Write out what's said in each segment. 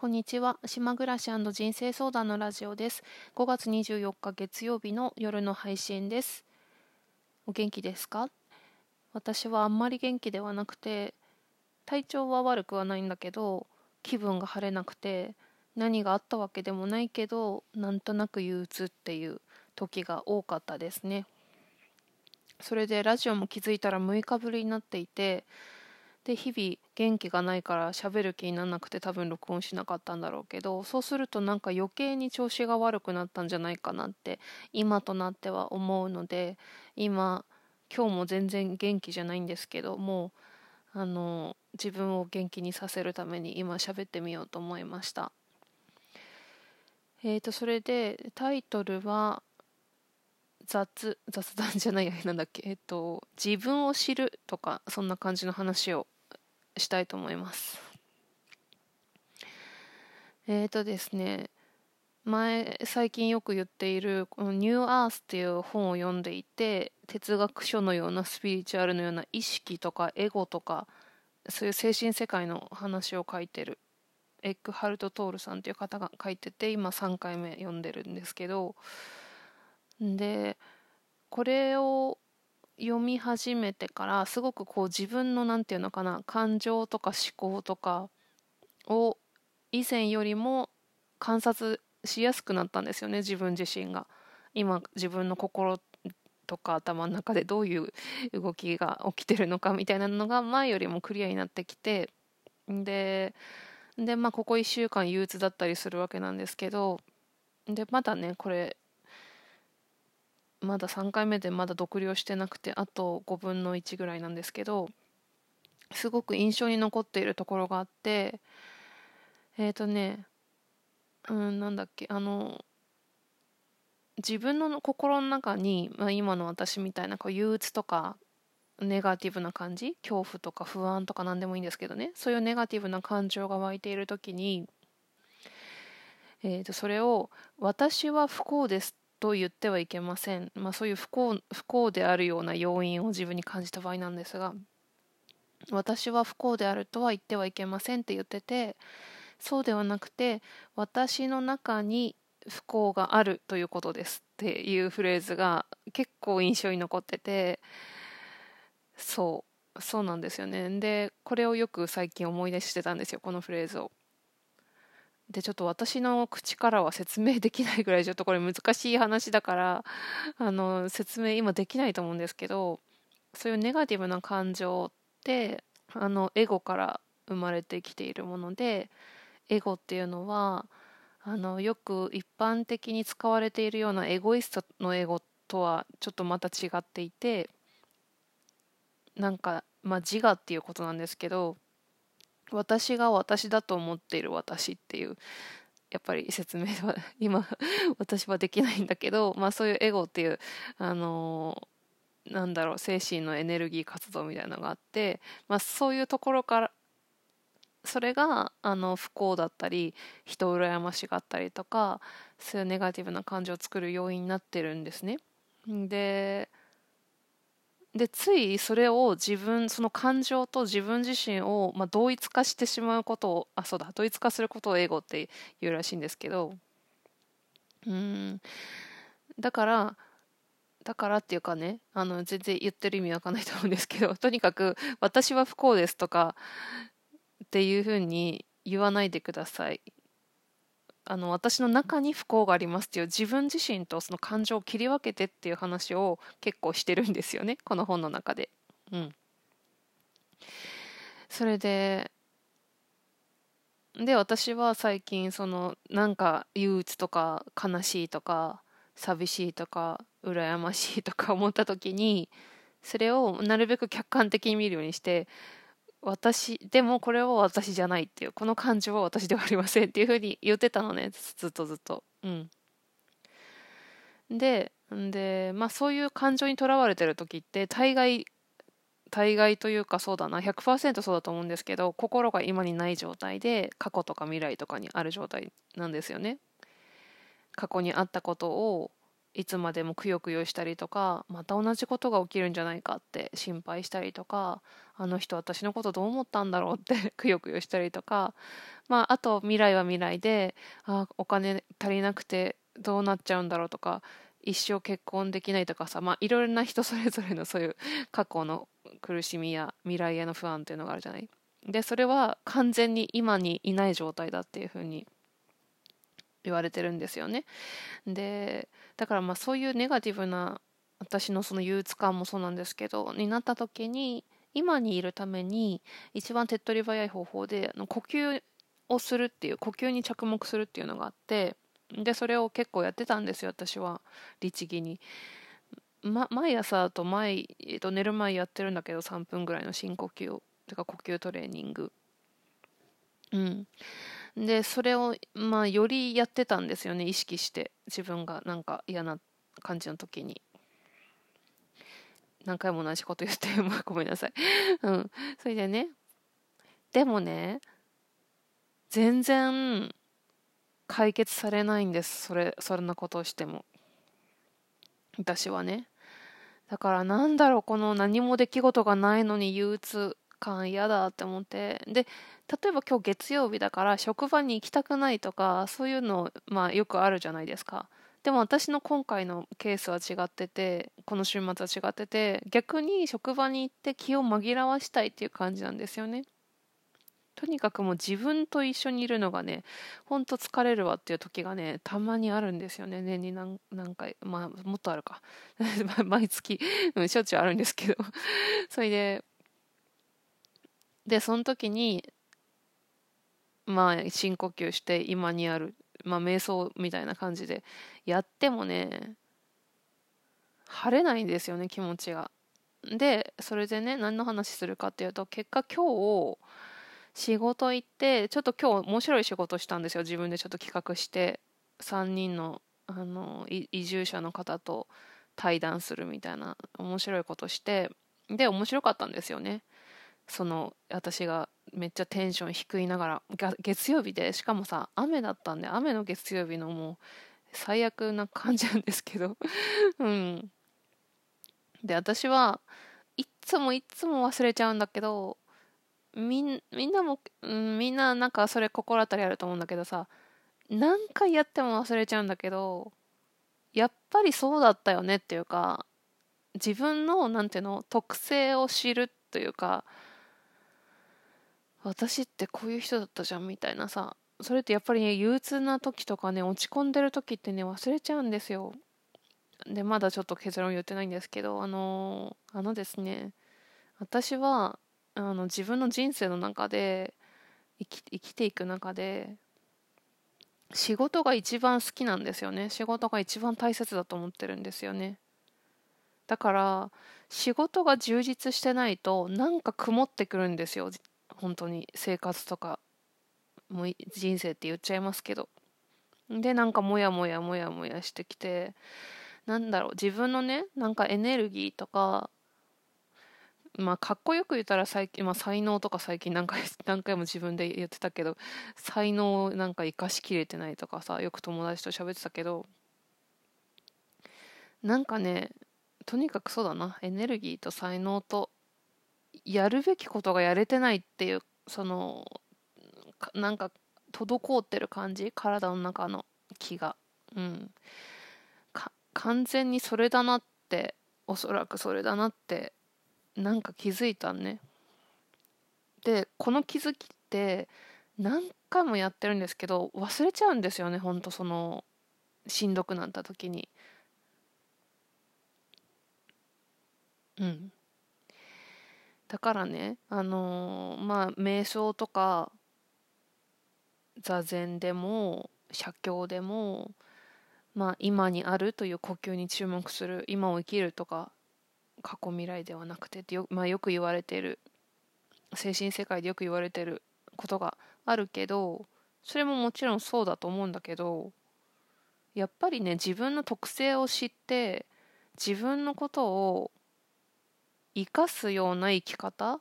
こんにちは。島暮らし人生相談のラジオです。5月24日月曜日の夜の配信です。お元気ですか？私はあんまり元気ではなくて、体調は悪くはないんだけど、気分が晴れなくて、何があったわけでもないけど、なんとなく憂鬱っていう時が多かったですね。それでラジオも気づいたら6日ぶりになっていて、で日々元気がないから喋る気にならなくて多分録音しなかったんだろうけどそうするとなんか余計に調子が悪くなったんじゃないかなって今となっては思うので今今日も全然元気じゃないんですけどもうあの自分を元気にさせるために今喋ってみようと思いました。えーとそれでタイトルは雑雑談じゃないやなんだっけ？えっと自分を知るとかそんな感じの話をしたいと思います。えっ、ー、とですね前最近よく言っているこの「ニューアース」っていう本を読んでいて哲学書のようなスピリチュアルのような意識とかエゴとかそういう精神世界の話を書いてるエッグハルト・トールさんっていう方が書いてて今3回目読んでるんですけどでこれを読み始めてからすごくこう自分の何て言うのかな感情とか思考とかを以前よりも観察しやすくなったんですよね自分自身が。今自分の心とか頭の中でどういう動きが起きてるのかみたいなのが前よりもクリアになってきてででまあここ1週間憂鬱だったりするわけなんですけどでまだねこれまだ3回目でまだ読了してなくてあと5分の1ぐらいなんですけどすごく印象に残っているところがあってえっ、ー、とねうんなんだっけあの自分の心の中に、まあ、今の私みたいなこう憂鬱とかネガティブな感じ恐怖とか不安とか何でもいいんですけどねそういうネガティブな感情が湧いている時に、えー、とそれを「私は不幸です」と言ってはいけません、まあ、そういう不幸不幸であるような要因を自分に感じた場合なんですが私は不幸であるとは言ってはいけませんって言っててそうではなくて私の中に不幸があるということですっていうフレーズが結構印象に残っててそうそうなんですよね。でこれをよく最近思い出してたんですよこのフレーズを。でちょっと私の口からは説明できないぐらいちょっとこれ難しい話だから あの説明今できないと思うんですけどそういうネガティブな感情ってあのエゴから生まれてきているものでエゴっていうのはあのよく一般的に使われているようなエゴイストのエゴとはちょっとまた違っていてなんかまあ自我っていうことなんですけど私が私だと思っている私っていうやっぱり説明は今私はできないんだけど、まあ、そういうエゴっていうあの、なんだろう精神のエネルギー活動みたいなのがあって、まあ、そういうところからそれがあの不幸だったり人を羨ましがったりとかそういうネガティブな感情を作る要因になってるんですね。ででついそれを自分その感情と自分自身を、まあ、同一化してしまうことをあそうだ同一化することを英語って言うらしいんですけどうん。だからだからっていうかねあの全然言ってる意味わかんないと思うんですけど とにかく「私は不幸です」とかっていうふうに言わないでください。あの私の中に不幸がありますっていう自分自身とその感情を切り分けてっていう話を結構してるんですよね この本の中で。うん、それでで私は最近そのなんか憂鬱とか悲しいとか寂しいとか羨ましいとか思った時にそれをなるべく客観的に見るようにして私でもこれは私じゃないっていうこの感情は私ではありませんっていうふうに言ってたのねずっとずっと。うん。ででまあそういう感情にとらわれてる時って大概大概というかそうだな100%そうだと思うんですけど心が今にない状態で過去とか未来とかにある状態なんですよね。過去にあったことをいつまでもくよくよしたりとかまた同じことが起きるんじゃないかって心配したりとかあの人私のことどう思ったんだろうって くよくよしたりとか、まあ、あと未来は未来であお金足りなくてどうなっちゃうんだろうとか一生結婚できないとかさ、まあ、いろいろな人それぞれのそういう 過去の苦しみや未来への不安っていうのがあるじゃない。でそれは完全に今にいない状態だっていうふうに言われてるんですよね。でだからまあそういうネガティブな私のその憂鬱感もそうなんですけどになった時に今にいるために一番手っ取り早い方法で呼吸をするっていう呼吸に着目するっていうのがあってでそれを結構やってたんですよ私は。律儀に。ま、毎朝と毎、えー、と寝る前やってるんだけど3分ぐらいの深呼吸を。てか呼吸トレーニング。うん。でそれをまあよりやってたんですよね意識して。自分がなんか嫌な感じの時に。何回も同じこと言って まあごめんなさい。うん。それでねでもね全然解決されないんですそれそんなことをしても。私はね。だからなんだろうこの何も出来事がないのに憂鬱感嫌だって思って。で例えば今日月曜日だから職場に行きたくないとかそういうのまあよくあるじゃないですか。でも私の今回のケースは違っててこの週末は違ってて逆に職場に行って気を紛らわしたいっていう感じなんですよね。とにかくもう自分と一緒にいるのがねほんと疲れるわっていう時がねたまにあるんですよね。年に何何回まあもっとあるか。毎月、うん、しょっちゅうあるんですけど。それででその時にまあ深呼吸して今にあるまあ瞑想みたいな感じでやってもね晴れないんですよね気持ちが。でそれでね何の話するかっていうと結果今日仕事行ってちょっと今日面白い仕事したんですよ自分でちょっと企画して。3人のあの移住者の方と対談するみたいな面白いことして。で面白かったんですよね。その私がめっちゃテンション低いながら月曜日でしかもさ雨だったんで雨の月曜日のもう最悪な感じなんですけど。うん。で私はいっつもいっつも忘れちゃうんだけどみんみんなも、うん、みんななんかそれ心当たりあると思うんだけどさ何回やっても忘れちゃうんだけどやっぱりそうだったよねっていうか自分のなんていうの特性を知るというか私ってこういう人だったじゃんみたいなさそれってやっぱりね憂鬱な時とかね落ち込んでる時ってね忘れちゃうんですよ。でまだちょっと結論言ってないんですけどあのあのですね私はあの自分の人生の中で生き生きていく中で仕事が一番好きなんですよね。仕事が一番大切だと思ってるんですよね。だから仕事が充実してないとなんか曇ってくるんですよ。本当に生活とかもう人生って言っちゃいますけど。でなんかモヤモヤモヤモヤしてきてなんだろう自分のねなんかエネルギーとかまあかっこよく言ったら最近、まあ、才能とか最近何回 何回も自分で言ってたけど才能をなんか生かしきれてないとかさよく友達と喋ってたけどなんかねとにかくそうだなエネルギーと才能とやるべきことがやれてないっていうそのなんか滞ってる感じ？体の中の気が。うん。完全にそれだなっておそらくそれだなってなんか気づいたね。でこの気づきって何回もやってるんですけど忘れちゃうんですよねほんとそのしんどくなった時に。うん。だからねあのー、まあ瞑想とか座禅でも写経でもまあ今にあるという呼吸に注目する今を生きるとか過去未来ではなくてよ,、まあ、よく言われてる精神世界でよく言われてることがあるけどそれももちろんそうだと思うんだけどやっぱりね自分の特性を知って自分のことを生かすような生き方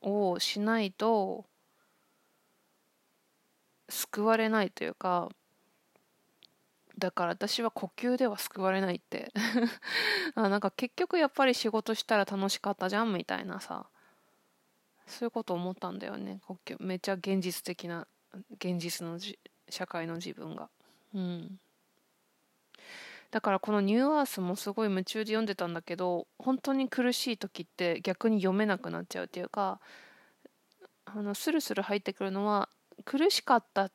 をしないと救われないというかだから私は呼吸では救われないって。あなんか結局やっぱり仕事したら楽しかったじゃんみたいなさ。そういうこと思ったんだよね。呼吸めっちゃ現実的な現実の社会の自分が。うん。だからこのニューアースもすごい夢中で読んでたんだけど本当に苦しい時って逆に読めなくなっちゃうっていうかあのスルスル入ってくるのは苦しかった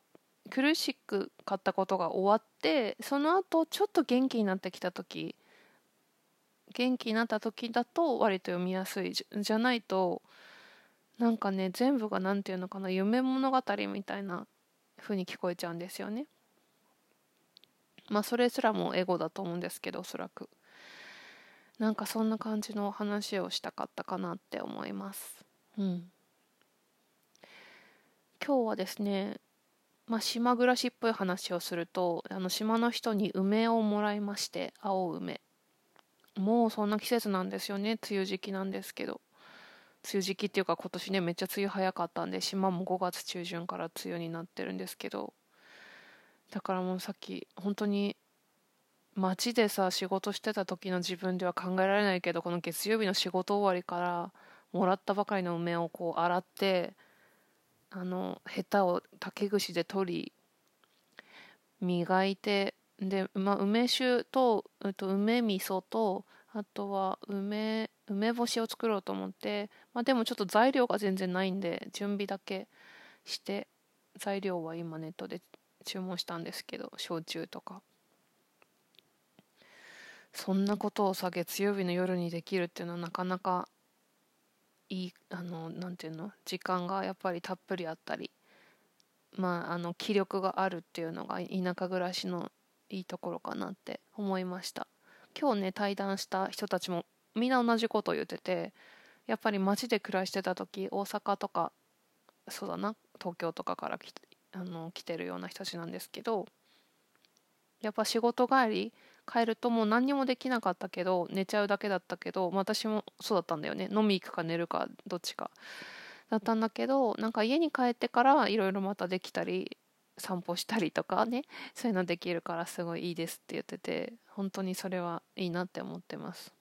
苦しくかったことが終わってその後ちょっと元気になってきた時元気になった時だと割と読みやすいじゃないとなんかね全部が何て言うのかな夢物語みたいな風に聞こえちゃうんですよね。まあそれすらもエゴだと思うんですけどおそらく。なんかそんな感じの話をしたかったかなって思います。うん。今日はですねまあ島暮らしっぽい話をするとあの島の人に梅をもらいまして青梅。もうそんな季節なんですよね梅雨時期なんですけど。梅雨時期っていうか今年ねめっちゃ梅雨早かったんで島も5月中旬から梅雨になってるんですけどだからもうさっき本当に街でさ仕事してた時の自分では考えられないけどこの月曜日の仕事終わりからもらったばかりの梅をこう洗ってあのヘタを竹串で取り磨いてで、まあ、梅酒と、と、梅味噌とあとは梅梅干しを作ろうと思って、まあ、でもちょっと材料が全然ないんで準備だけして材料は今ネットで注文したんですけど焼酎とか。そんなことをさ月曜日の夜にできるっていうのはなかなかいいあのなんていうの時間がやっぱりたっぷりあったりまああの気力があるっていうのが田舎暮らしのいいところかなって思いました。今日ね対談した人たちもみんな同じことを言っててやっぱり街で暮らしてた時大阪とかそうだな東京とかから来てあの来てるような人たちなんですけどやっぱ仕事帰り帰るともう何にもできなかったけど寝ちゃうだけだったけど、私もそうだったんだよね。飲み行くか寝るかどっちか。だったんだけどなんか家に帰ってからいろいろまたできたり散歩したりとかねそういうのできるからすごいいいですって言ってて本当にそれはいいなって思ってます。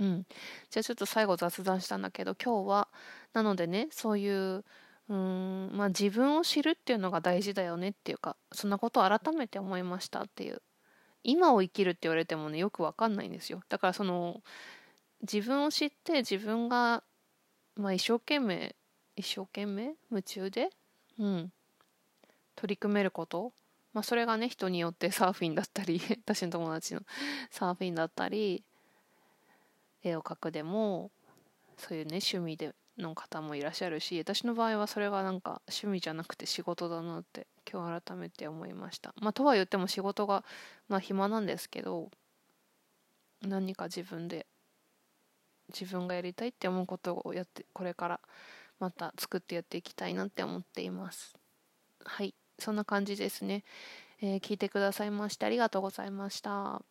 うん。じゃあちょっと最後雑談したんだけど今日はなのでねそういううんまあ自分を知るっていうのが大事だよねっていうかそんなことを改めて思いましたっていう。今を生きるって言われてもねよくわかんないんですよ。だからその自分を知って自分が、まあ、一生懸命一生懸命夢中で、うん、取り組めること、まあ、それがね人によってサーフィンだったり 私の友達のサーフィンだったり絵を描くでもそういうね趣味での方もいらっしゃるし私の場合はそれがなんか趣味じゃなくて仕事だなって今日改めて思いました。まあとは言っても仕事がまあ暇なんですけど何か自分で自分がやりたいって思うことをやってこれからまた作ってやっていきたいなって思っています。はい。そんな感じですね、えー、聞いてくださいましてありがとうございました。